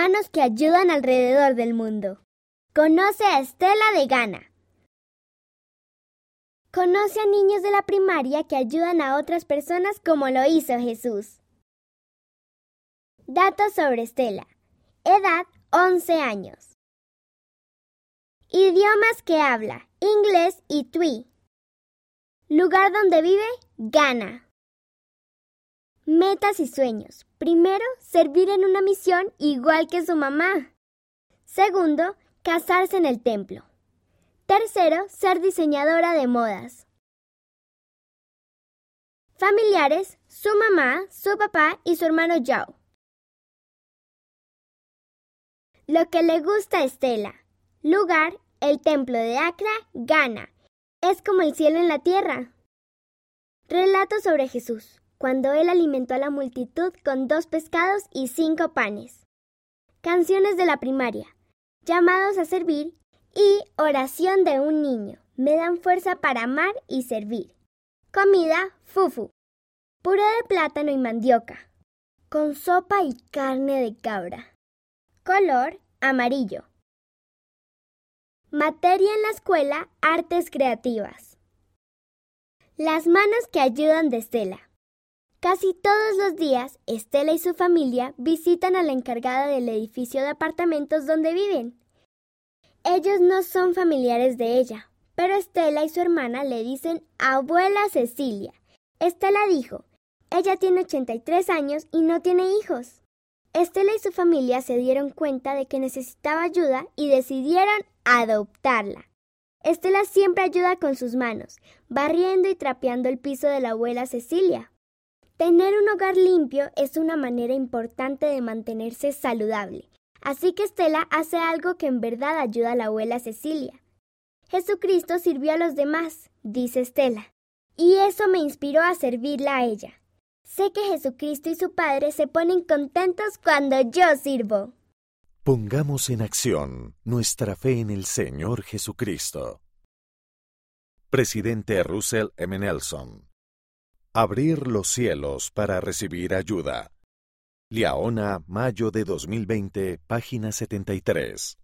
manos que ayudan alrededor del mundo. Conoce a Estela de Ghana. Conoce a niños de la primaria que ayudan a otras personas como lo hizo Jesús. Datos sobre Estela. Edad 11 años. Idiomas que habla, inglés y twi. Lugar donde vive, Ghana. Metas y sueños. Primero, servir en una misión igual que su mamá. Segundo, casarse en el templo. Tercero, ser diseñadora de modas. Familiares, su mamá, su papá y su hermano Joe. Lo que le gusta a Estela. Lugar, el templo de Accra, Ghana. Es como el cielo en la tierra. Relato sobre Jesús cuando él alimentó a la multitud con dos pescados y cinco panes. Canciones de la primaria, llamados a servir y oración de un niño, me dan fuerza para amar y servir. Comida, fufu, puré de plátano y mandioca, con sopa y carne de cabra. Color, amarillo. Materia en la escuela, artes creativas. Las manos que ayudan de Estela. Casi todos los días, Estela y su familia visitan a la encargada del edificio de apartamentos donde viven. Ellos no son familiares de ella, pero Estela y su hermana le dicen abuela Cecilia. Estela dijo, ella tiene 83 años y no tiene hijos. Estela y su familia se dieron cuenta de que necesitaba ayuda y decidieron adoptarla. Estela siempre ayuda con sus manos, barriendo y trapeando el piso de la abuela Cecilia. Tener un hogar limpio es una manera importante de mantenerse saludable, así que Estela hace algo que en verdad ayuda a la abuela Cecilia. Jesucristo sirvió a los demás, dice Estela, y eso me inspiró a servirla a ella. Sé que Jesucristo y su Padre se ponen contentos cuando yo sirvo. Pongamos en acción nuestra fe en el Señor Jesucristo. Presidente Russell M. Nelson Abrir los cielos para recibir ayuda. Liaona, mayo de 2020, página 73.